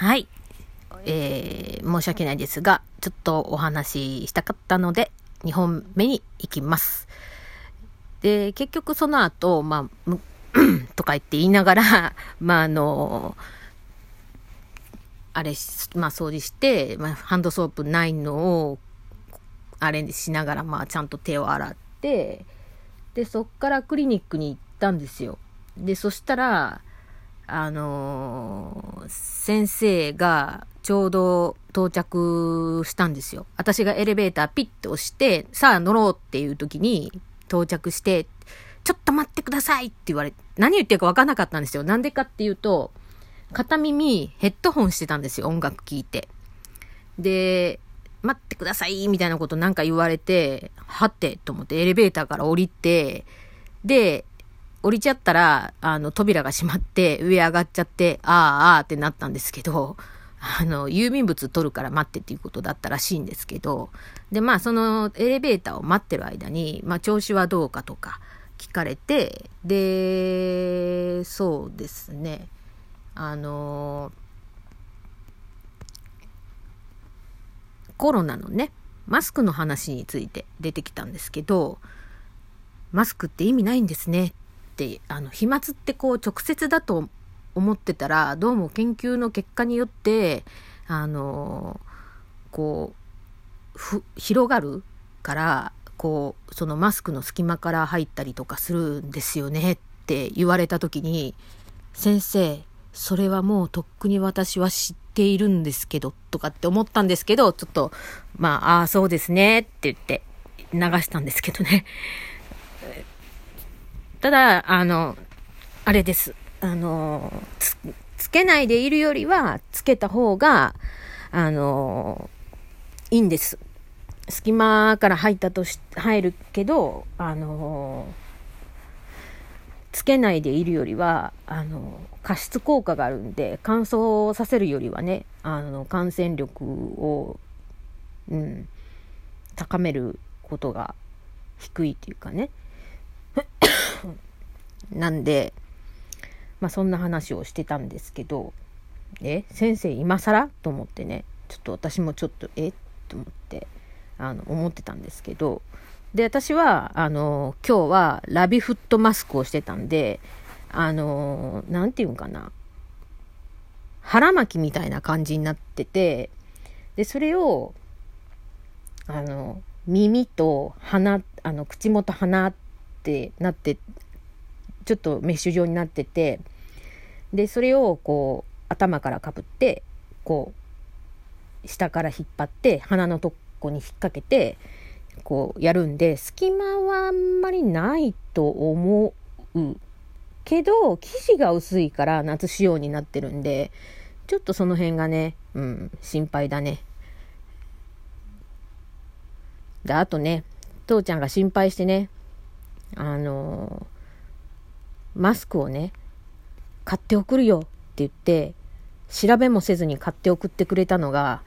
はい。えー、申し訳ないですが、ちょっとお話ししたかったので、2本目に行きます。で、結局その後、まあ、とか言って言いながら、まあ、あの、あれ、まあ、掃除して、まあ、ハンドソープないのを、あれにしながら、まあ、ちゃんと手を洗って、で、そっからクリニックに行ったんですよ。で、そしたら、あのー、先生がちょうど到着したんですよ。私がエレベーターピッと押して、さあ乗ろうっていう時に到着して、ちょっと待ってくださいって言われ、何言ってるか分かんなかったんですよ。なんでかっていうと、片耳ヘッドホンしてたんですよ、音楽聴いて。で、待ってくださいみたいなことなんか言われて、はてと思ってエレベーターから降りて、で、降りちゃったら、あの、扉が閉まって、上上がっちゃって、ああ、ああってなったんですけど、あの、郵便物取るから待ってっていうことだったらしいんですけど、で、まあ、そのエレベーターを待ってる間に、まあ、調子はどうかとか聞かれて、で、そうですね、あの、コロナのね、マスクの話について出てきたんですけど、マスクって意味ないんですねってあの飛沫ってこう直接だと思ってたらどうも研究の結果によってあのこう広がるからこうそのマスクの隙間から入ったりとかするんですよねって言われた時に先生それはもうとっくに私は知っているんですけどとかって思ったんですけどちょっとまあああそうですねって言って流したんですけどね。ただ、あの、あれです。あの、つ、つけないでいるよりは、つけた方が、あの、いいんです。隙間から入ったとし、入るけど、あの、つけないでいるよりは、あの、加湿効果があるんで、乾燥させるよりはね、あの、感染力を、うん、高めることが低いっていうかね。なんで、まあそんな話をしてたんですけど、え、先生今更？と思ってね、ちょっと私もちょっと、え？と思って、あの、思ってたんですけど、で、私は、あの、今日はラビフットマスクをしてたんで、あの、なんていうんかな、腹巻きみたいな感じになってて、で、それを、あの、耳と鼻、あの、口元鼻ってなってちょっとメッシュ状になっててでそれをこう頭からかぶってこう下から引っ張って鼻のとこに引っ掛けてこうやるんで隙間はあんまりないと思うけど生地が薄いから夏仕様になってるんでちょっとその辺がね、うん、心配だね。で、あとね、父ちゃんが心配してね、あのマスクをね、買って送るよって言って、調べもせずに買って送ってくれたのが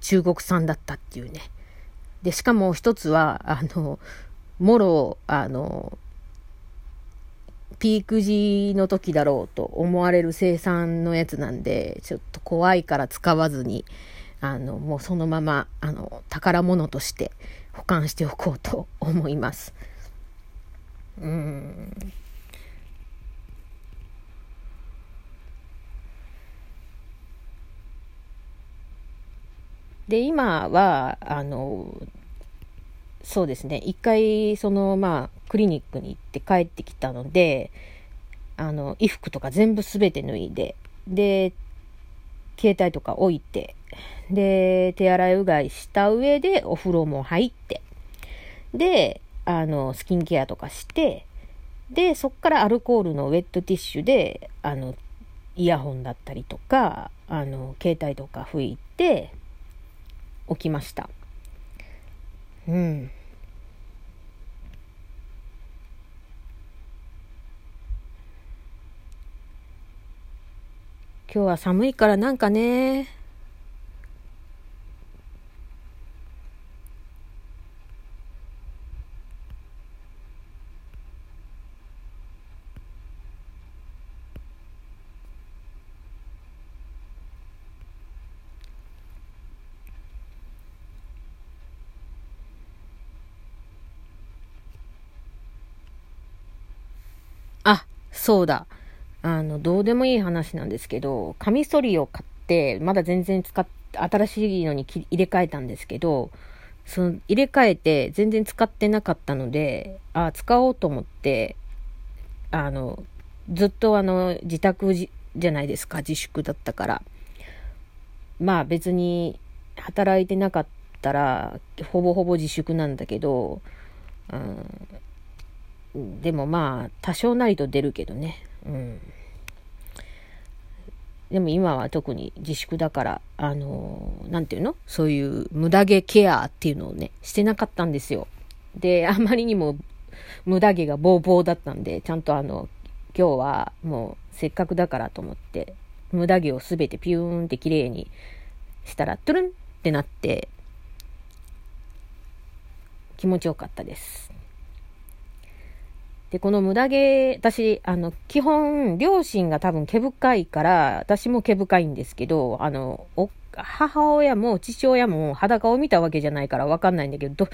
中国産だったっていうね。で、しかも一つは、あの、もろ、あの、ピーク時の時だろうと思われる生産のやつなんで、ちょっと怖いから使わずに、あの、もうそのまま、あの、宝物として保管しておこうと思います。うん。で、今は、あの、そうですね、一回、その、まあ、クリニックに行って帰ってきたので、あの、衣服とか全部すべて脱いで、で、携帯とか置いて、で、手洗いうがいした上でお風呂も入って、で、あの、スキンケアとかして、で、そっからアルコールのウェットティッシュで、あの、イヤホンだったりとか、あの、携帯とか拭いて、起きました。うん。今日は寒いからなんかね、そうだ。あの、どうでもいい話なんですけど、カミソリを買って、まだ全然使っ、新しいのに入れ替えたんですけど、その入れ替えて全然使ってなかったので、あ使おうと思って、あの、ずっとあの、自宅じゃないですか、自粛だったから。まあ別に働いてなかったら、ほぼほぼ自粛なんだけど、うん、でもまあ、多少なりと出るけどね。うん。でも今は特に自粛だから、あのー、なんていうの？そういう無駄毛ケアっていうのをね、してなかったんですよ。で、あまりにも無駄毛がボーボーだったんで、ちゃんとあの、今日はもうせっかくだからと思って、無駄毛をすべてピューンって綺麗にしたら、トゥルンってなって、気持ちよかったです。で、この無駄毛、私、あの、基本、両親が多分毛深いから、私も毛深いんですけど、あの、母親も父親も裸を見たわけじゃないからわかんないんだけど、ど、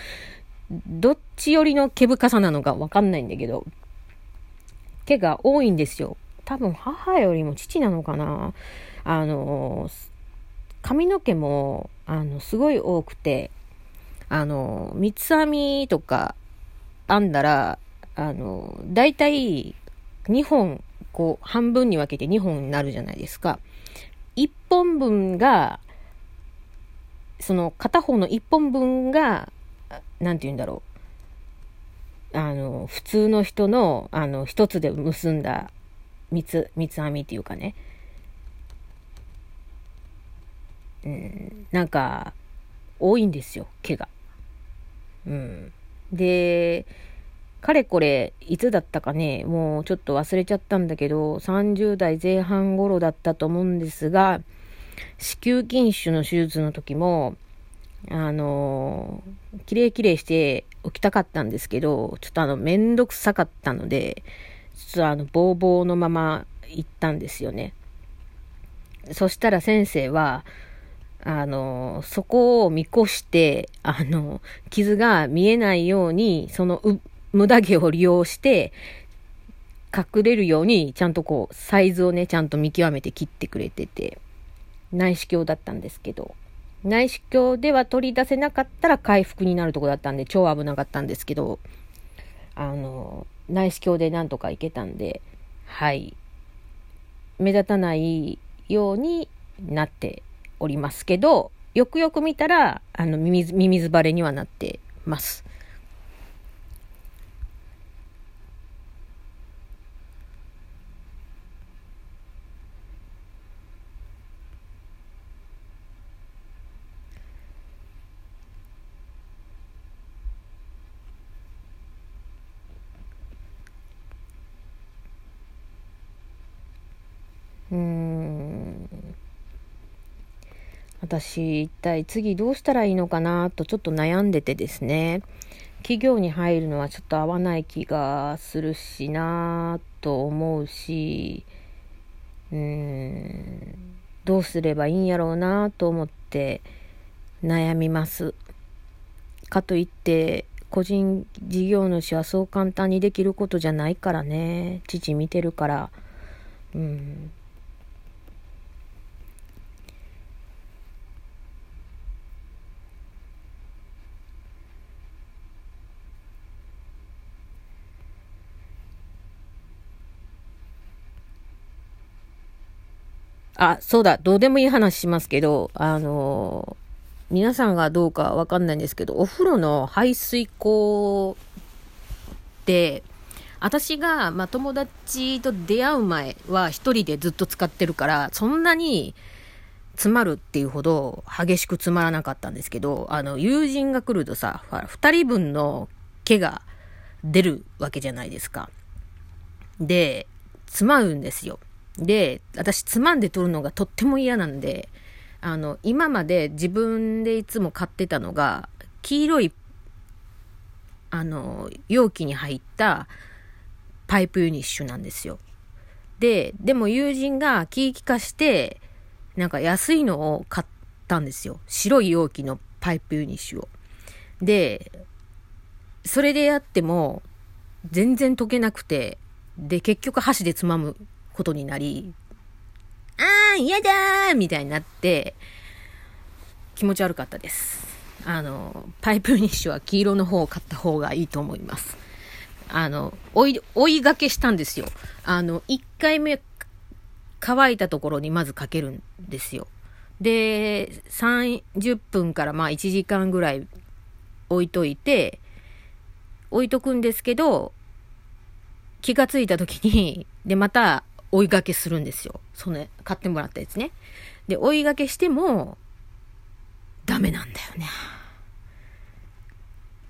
どっち寄りの毛深さなのかわかんないんだけど、毛が多いんですよ。多分母よりも父なのかな。あの、髪の毛も、あの、すごい多くて、あの、三つ編みとか編んだら、あの、大体2本、こう、半分に分けて2本になるじゃないですか。1本分が、その片方の1本分が、なんて言うんだろう。あの、普通の人の、あの、一つで結んだ三つ、三つ編みっていうかね。うん、なんか、多いんですよ、毛が。うん。で、かれこれ、いつだったかね、もうちょっと忘れちゃったんだけど、30代前半頃だったと思うんですが、子宮筋腫の手術の時も、あのー、きれいきれいしておきたかったんですけど、ちょっとあの、めんどくさかったので、ちょっとあの、ボーボーのまま行ったんですよね。そしたら先生は、あの、そこを見越して、あの、傷が見えないように、その無駄毛を利用して、隠れるように、ちゃんとこう、サイズをね、ちゃんと見極めて切ってくれてて、内視鏡だったんですけど、内視鏡では取り出せなかったら回復になるとこだったんで、超危なかったんですけど、あの、内視鏡でなんとかいけたんで、はい。目立たないようになっておりますけど、よくよく見たら、あの、ミミズ、ミミズバレにはなってます。うーん。私、一体次どうしたらいいのかなとちょっと悩んでてですね。企業に入るのはちょっと合わない気がするしなと思うし、うーん、どうすればいいんやろうなと思って悩みます。かといって、個人事業主はそう簡単にできることじゃないからね。父見てるから。うん。あ、そうだ、どうでもいい話しますけど、あのー、皆さんがどうかわかんないんですけど、お風呂の排水口って、私が、まあ、友達と出会う前は一人でずっと使ってるから、そんなに詰まるっていうほど激しく詰まらなかったんですけど、あの、友人が来るとさ、二人分の毛が出るわけじゃないですか。で、詰まるんですよ。で、私つまんで取るのがとっても嫌なんで、あの、今まで自分でいつも買ってたのが、黄色い、あの、容器に入ったパイプユニッシュなんですよ。で、でも友人が気利かして、なんか安いのを買ったんですよ。白い容器のパイプユニッシュを。で、それでやっても全然溶けなくて、で、結局箸でつまむことになり、あー、嫌だーみたいになって、気持ち悪かったです。あの、パイプニッシュは黄色の方を買った方がいいと思います。あの、追い、追いがけしたんですよ。あの、1回目、乾いたところにまずかけるんですよ。で、30分からまあ1時間ぐらい置いといて、置いとくんですけど、気がついた時に、で、また追いがけするんですよ。その、買ってもらったやつね。で、追いがけしても、ダメなんだよね。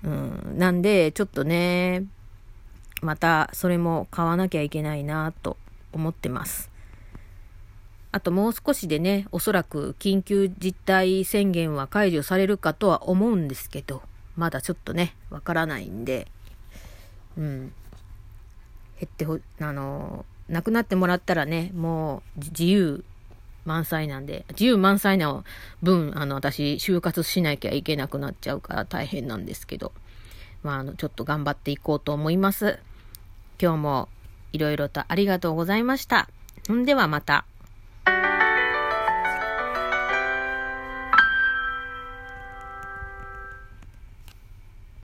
うん。なんで、ちょっとね、またそれも買わなきゃいけないなと思ってます。あともう少しでね、おそらく緊急事態宣言は解除されるかとは思うんですけど、まだちょっとね、わからないんで、うん。減ってほ、あの、亡くなってもらったらね、もう自由満載なんで、自由満載な分、あの、私、就活しなきゃいけなくなっちゃうから大変なんですけど、まあ、あの、ちょっと頑張っていこうと思います。今日もいろいろとありがとうございました。んではまた。